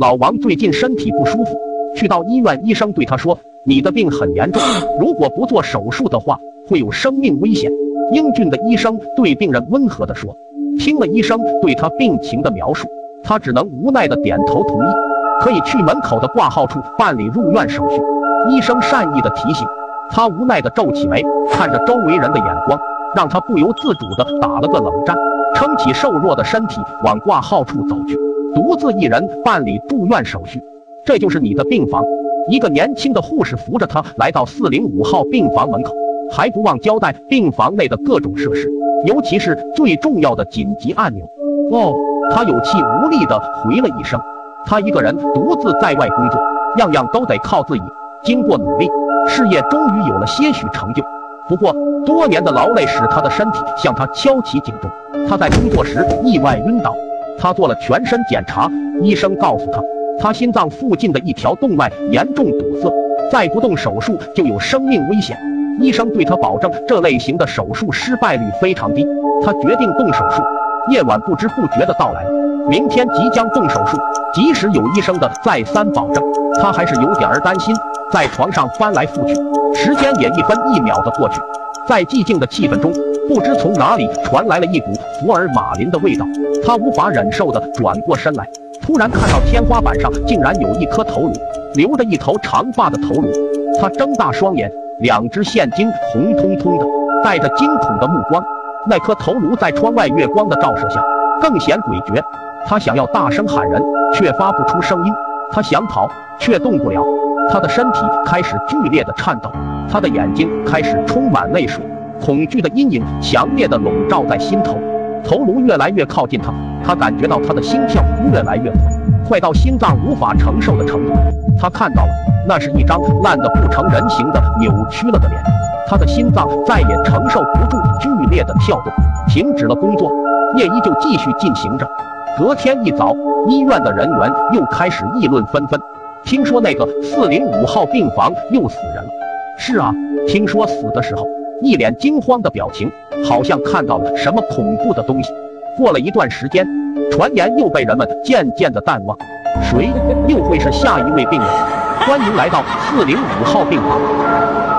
老王最近身体不舒服，去到医院，医生对他说：“你的病很严重，如果不做手术的话，会有生命危险。”英俊的医生对病人温和地说。听了医生对他病情的描述，他只能无奈地点头同意。可以去门口的挂号处办理入院手续。医生善意地提醒他，无奈地皱起眉，看着周围人的眼光，让他不由自主地打了个冷战，撑起瘦弱的身体往挂号处走去。独自一人办理住院手续，这就是你的病房。一个年轻的护士扶着他来到四零五号病房门口，还不忘交代病房内的各种设施，尤其是最重要的紧急按钮。哦，他有气无力地回了一声。他一个人独自在外工作，样样都得靠自己。经过努力，事业终于有了些许成就。不过，多年的劳累使他的身体向他敲起警钟。他在工作时意外晕倒。他做了全身检查，医生告诉他，他心脏附近的一条动脉严重堵塞，再不动手术就有生命危险。医生对他保证，这类型的手术失败率非常低。他决定动手术。夜晚不知不觉的到来，明天即将动手术。即使有医生的再三保证，他还是有点儿担心，在床上翻来覆去，时间也一分一秒的过去。在寂静的气氛中，不知从哪里传来了一股福尔马林的味道。他无法忍受的转过身来，突然看到天花板上竟然有一颗头颅，留着一头长发的头颅。他睁大双眼，两只眼睛红彤彤的，带着惊恐的目光。那颗头颅在窗外月光的照射下更显诡谲。他想要大声喊人，却发不出声音；他想跑，却动不了。他的身体开始剧烈的颤抖。他的眼睛开始充满泪水，恐惧的阴影强烈的笼罩在心头。头颅越来越靠近他，他感觉到他的心跳越来越快，快到心脏无法承受的程度。他看到了，那是一张烂得不成人形的扭曲了的脸。他的心脏再也承受不住剧烈的跳动，停止了工作。夜依旧继续进行着。隔天一早，医院的人员又开始议论纷纷，听说那个四零五号病房又死人了。是啊，听说死的时候一脸惊慌的表情，好像看到了什么恐怖的东西。过了一段时间，传言又被人们渐渐的淡忘。谁又会是下一位病人？欢迎来到四零五号病房。